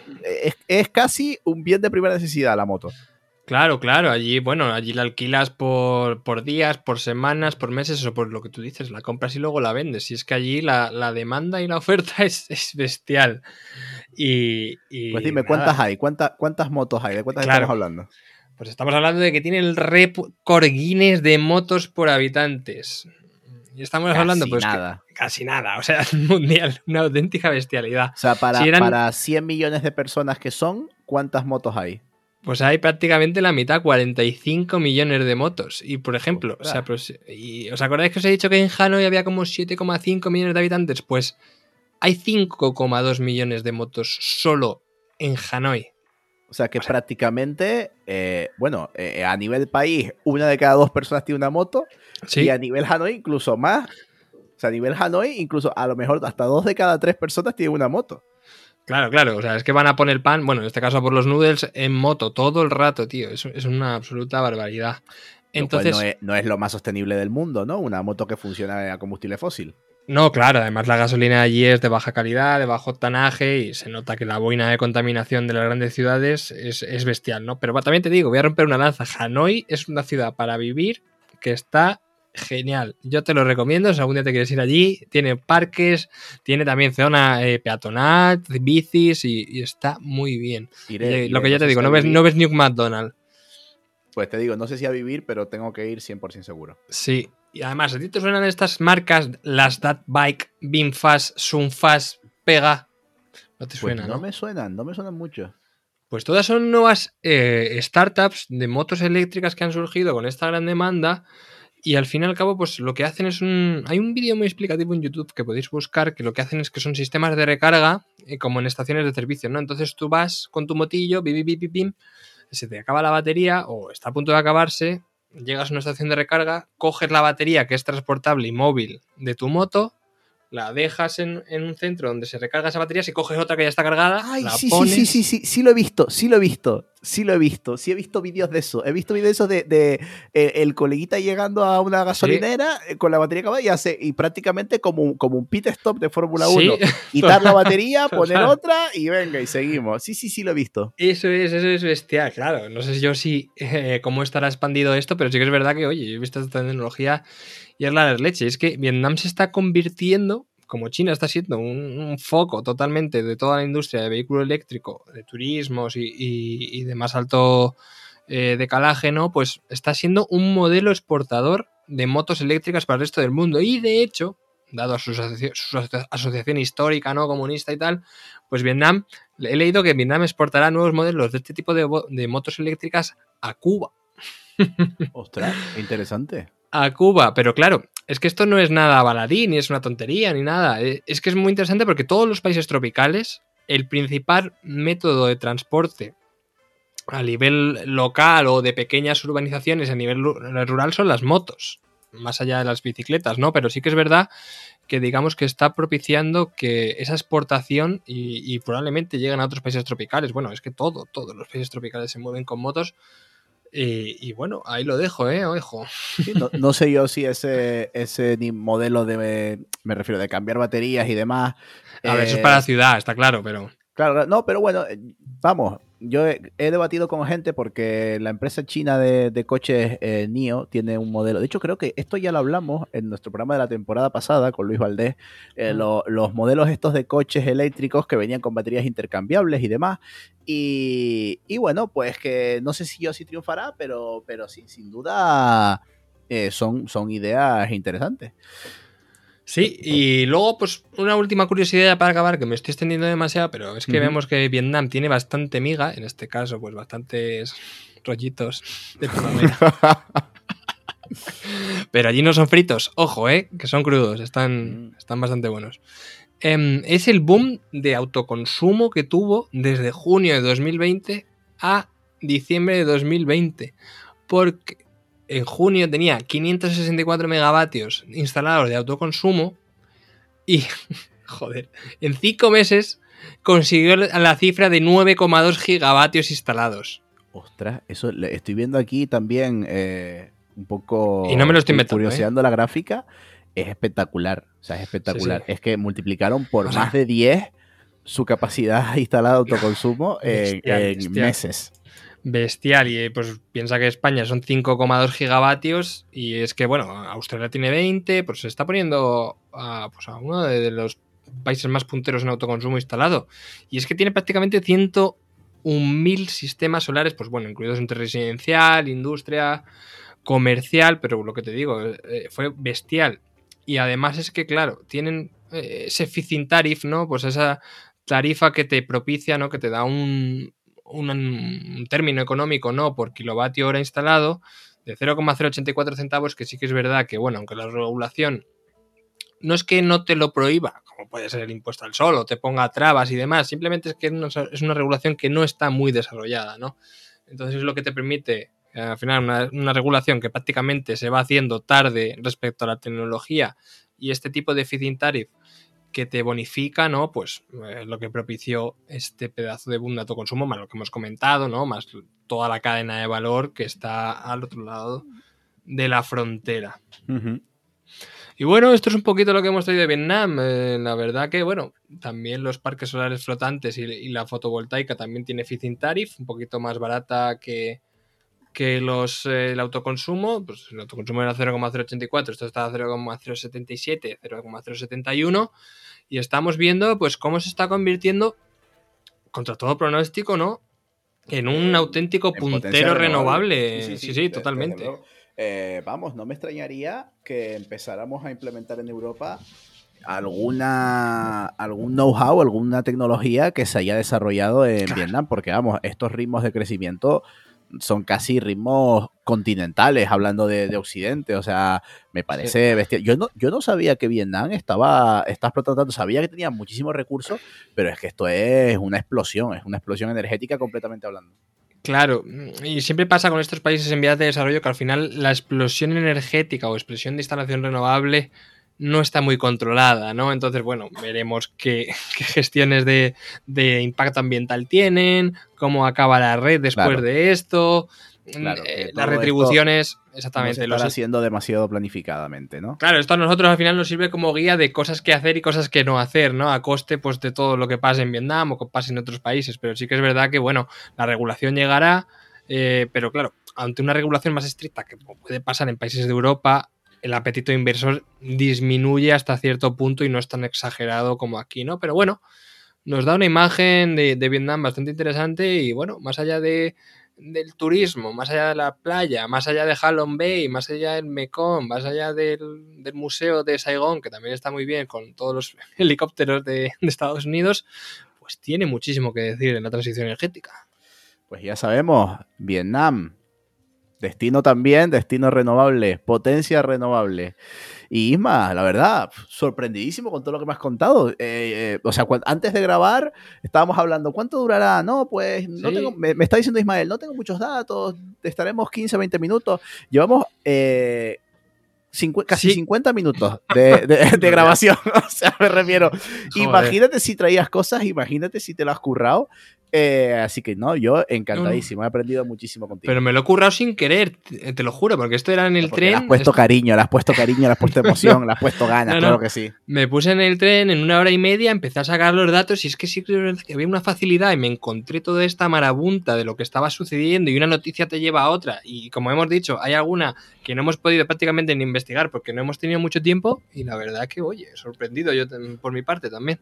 es, casi un bien de primera necesidad la moto. Claro, claro, allí, bueno, allí la alquilas por, por, días, por semanas, por meses, o por lo que tú dices, la compras y luego la vendes. Y es que allí la, demanda y la oferta *laughs* es, bestial. Y, pues dime, ¿cuántas hay? ¿Cuántas, ¿Cuántas motos hay? ¿De cuántas estamos hablando? Pues estamos hablando de que tiene el récord Guinness de motos por habitantes. Y estamos hablando, pues. Nada. casi nada. O sea, *laughs* mundial. Una auténtica bestialidad. O sea, para, para 100 millones de personas que son, ¿cuántas motos hay? Pues hay prácticamente la mitad, 45 millones de motos. Y por ejemplo, o sea, pues, ¿os acordáis que os he dicho que en Hanoi había como 7,5 millones de habitantes? Pues hay 5,2 millones de motos solo en Hanoi. O sea que prácticamente, eh, bueno, eh, a nivel país, una de cada dos personas tiene una moto. ¿Sí? Y a nivel Hanoi, incluso más. O sea, a nivel Hanoi, incluso a lo mejor hasta dos de cada tres personas tienen una moto. Claro, claro. O sea, es que van a poner pan, bueno, en este caso por los noodles, en moto todo el rato, tío. Es, es una absoluta barbaridad. Entonces. no, es, lo más sostenible del mundo, ¿no? Una moto que funciona a combustible fósil. No, claro, además la gasolina allí es de baja calidad, de bajo tanaje y se nota que la boina de contaminación de las grandes ciudades es, bestial, ¿no? Pero también te digo, voy a romper una lanza. Hanoi es una ciudad para vivir que está genial. Yo te lo recomiendo si algún día te quieres ir allí. Tiene parques, tiene también zona eh, peatonal, bicis y, está muy bien. lo que ya te digo, no ves, no ves New McDonald. Pues te digo, no sé si a vivir, pero tengo que ir 100% seguro. Sí, y además, ¿a ti te suenan estas marcas, las That Bike, Binfast, Sunfast, Pega? No te pues suenan. no, me suenan, no me suenan mucho. Pues todas son nuevas eh, startups de motos eléctricas que han surgido con esta gran demanda. Y al fin y al cabo, pues lo que hacen es un. Hay un vídeo muy explicativo en YouTube que podéis buscar, que lo que hacen es que son sistemas de recarga, eh, como en estaciones de servicio, ¿no? Entonces tú vas con tu motillo, bim, bim, bim, bim, se te acaba la batería o está a punto de acabarse, llegas a una estación de recarga, coges la batería que es transportable y móvil de tu moto, la dejas en, un centro donde se recarga esa batería, si coges otra que ya está cargada, la sí, pones... sí, sí, sí, sí, lo he visto, sí lo he visto, sí lo he visto, sí he visto vídeos de eso, he visto vídeos de, de, eh, el coleguita llegando a una gasolinera eh, con la batería acabada y hace y prácticamente como un, como un pit stop de Fórmula 1, *laughs* quitar la batería, poner otra y venga y seguimos. Sí, sí, sí lo he visto. Eso es, eso es bestial, claro. No sé yo si eh, cómo estará expandido esto, pero sí que es verdad que, oye, yo he visto esta tecnología y es la leche. Es que Vietnam se está convirtiendo, como China está siendo un, foco totalmente de toda la industria de vehículo eléctrico, de turismos y, de más alto eh, decalaje, ¿no? Pues está siendo un modelo exportador de motos eléctricas para el resto del mundo. Y de hecho, dado a su, asociación histórica, ¿no? Comunista y tal, pues Vietnam, he leído que Vietnam exportará nuevos modelos de este tipo de, de motos eléctricas a Cuba. Ostras, interesante a Cuba. Pero claro, es que esto no es nada baladí, ni es una tontería, ni nada. Eh, es que es muy interesante porque todos los países tropicales, el principal método de transporte a nivel local o de pequeñas urbanizaciones a nivel rural son las motos, más allá de las bicicletas, ¿no? Pero sí que es verdad que digamos que está propiciando que esa exportación y, y probablemente lleguen a otros países tropicales. Bueno, es que todo, todos los países tropicales se mueven con motos y, bueno, ahí lo dejo, ¿eh? Ojo. no, sé yo si ese, ese modelo de, me refiero, de cambiar baterías y demás. A ver, eso es para la eh, ciudad, está claro, pero... Claro, no, pero bueno, eh, vamos, yo he, debatido con gente porque la empresa china de, coches eh, NIO tiene un modelo. De hecho, creo que esto ya lo hablamos en nuestro programa de la temporada pasada con Luis Valdés. Eh, los modelos estos de coches eléctricos que venían con baterías intercambiables y demás. Y, bueno, pues que no sé si yo sí triunfará, pero, pero sí, sin duda son, son ideas interesantes. Sí, y luego, pues, una última curiosidad para acabar, que me estoy extendiendo demasiado, pero es que vemos que Vietnam tiene bastante miga, en este caso, pues bastantes rollitos de primavera. *laughs* pero allí no son fritos, ojo, eh, que son crudos, están, mm. están bastante buenos. Em, es el boom de autoconsumo que tuvo desde junio de 2020 a diciembre de 2020. Porque en junio tenía 564 megavatios instalados de autoconsumo y, *laughs* joder, en 5 meses consiguió la cifra de 9,2 gigavatios instalados. Ostras, eso estoy viendo aquí también eh, un poco... Y no me lo estoy inventando. Curioseando ¿eh? la gráfica, es espectacular. O sea, es espectacular. Es que multiplicaron por más de 10 su capacidad *laughs* instalada de autoconsumo en meses bestial y pues piensa que España son 5,2 gigavatios y es que bueno, Australia tiene 20, pues se está poniendo a, pues a uno de los países más punteros en autoconsumo instalado y es que tiene prácticamente 101.000 sistemas solares, pues bueno, incluidos entre residencial, industria, comercial, pero lo que te digo, eh, fue bestial y además es que claro, tienen eh, ese fishing tariff, ¿no? Pues esa tarifa que te propicia, ¿no? Que te da un, un, término económico no por kilovatio hora instalado de 0,084 centavos, que sí que es verdad que, bueno, aunque la regulación no es que no te lo prohíba, como puede ser el impuesto al sol o te ponga trabas y demás, simplemente es que es una regulación que no está muy desarrollada, ¿no? Entonces es lo que te permite, eh, al final, una, una regulación que prácticamente se va haciendo tarde respecto a la tecnología y este tipo de feed-in que te bonifica, ¿no? Pues eh, lo que propició este pedazo de boom de autoconsumo, más lo que hemos comentado, ¿no? Más toda la cadena de valor que está al otro lado de la frontera. Y bueno, esto es un poquito lo que hemos traído de Vietnam. Eh, la verdad que, bueno, también los parques solares flotantes y, la fotovoltaica también tiene Fitting Tariff, un poquito más barata que, que los, eh, el autoconsumo. Pues el autoconsumo era 0,084, esto está a 0,077, 0,071. Y estamos viendo pues cómo se está convirtiendo, contra todo pronóstico, ¿no? En un auténtico puntero renovable. Sí, sí, sí, totalmente. Eh, vamos, no me extrañaría que empezáramos a implementar en Europa alguna algún know-how, alguna tecnología que se haya desarrollado en Vietnam, porque vamos, estos ritmos de crecimiento son casi ritmos continentales, hablando de, Occidente. O sea, me parece bestial. Yo no, yo no sabía que Vietnam estaba, estaba explotando. Sabía que tenía muchísimos recursos, pero es que esto es una explosión, es una explosión energética completamente hablando. Claro, y siempre pasa con estos países en vías de desarrollo que al final la explosión energética o explosión de instalación renovable no está muy controlada, ¿no? Entonces, bueno, veremos qué, *laughs* gestiones de, impacto ambiental tienen, cómo acaba la red después de esto, eh, las retribuciones, exactamente. lo está haciendo demasiado planificadamente, ¿no? Claro, esto a nosotros al final nos sirve como guía de cosas que hacer y cosas que no hacer, ¿no? A coste pues de todo lo que pase en Vietnam o que pase en otros países, pero sí que es verdad que, bueno, la regulación llegará, eh, pero claro, ante una regulación más estricta que puede pasar en países de Europa, el apetito inversor disminuye hasta cierto punto y no es tan exagerado como aquí, ¿no? Pero bueno, nos da una imagen de, Vietnam bastante interesante y bueno, más allá de, del turismo, más allá de la playa, más allá de Halong Bay, más allá del Mekong, más allá del, museo de Saigón, que también está muy bien con todos los *laughs* helicópteros de, de Estados Unidos, pues tiene muchísimo que decir en la transición energética. Pues ya sabemos, Vietnam, Destino también, destino renovable, potencia renovable. Y Isma, la verdad, sorprendidísimo con todo lo que me has contado. Eh, eh, o sea, antes de grabar estábamos hablando, ¿cuánto durará? No, pues no tengo, me, está diciendo Ismael, no tengo muchos datos, estaremos 15, 20 minutos. Llevamos eh, casi 50 minutos *laughs* de, grabación. *laughs* o sea, me refiero. Imagínate si traías cosas, imagínate si te lo has currado. Eh, así que no, yo encantadísimo, he aprendido muchísimo contigo. Pero me lo he currado sin querer, te lo juro, porque esto era en el tren. Le has puesto cariño, le has puesto cariño, le has puesto *laughs* emoción, le has puesto ganas, claro que sí. Me puse en el tren en una hora y media, empecé a sacar los datos y es que sí que había una facilidad y me encontré toda esta marabunta de lo que estaba sucediendo y una noticia te lleva a otra. Y como hemos dicho, hay alguna que no hemos podido prácticamente ni investigar porque no hemos tenido mucho tiempo y la verdad que, oye, sorprendido yo por mi parte también.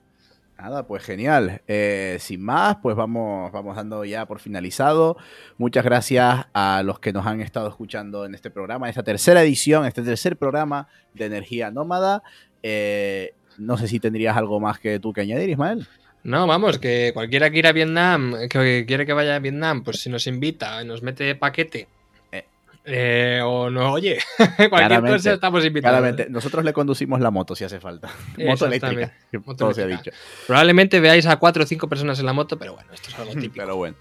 Nada, pues genial. Eh, sin más, pues vamos, vamos dando ya por finalizado. Muchas gracias a los que nos han estado escuchando en este programa, en esta tercera edición, este tercer programa de Energía Nómada. Eh, no sé si tendrías algo más que tú que añadir, Ismael. No, vamos, que cualquiera que quiera a Vietnam, que quiere que vaya a Vietnam, pues si nos invita nos mete paquete eh, o no, oye, *laughs* cualquier cosa estamos invitados. Claramente, nosotros le conducimos la moto si hace falta. *laughs* Moto eléctrica, todo se ha dicho. Probablemente veáis a cuatro o cinco personas en la moto, pero bueno, esto es algo *laughs* típico. pero bueno.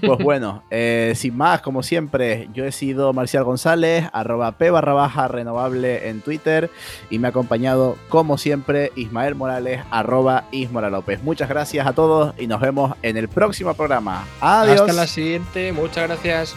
Pues bueno, eh, sin más, como siempre, yo he sido Marcial González, arroba P barra baja renovable en Twitter y me ha acompañado, como siempre, Ismael Morales, arroba Ismora López. Muchas gracias a todos y nos vemos en el próximo programa. Adiós. Hasta la siguiente, muchas gracias.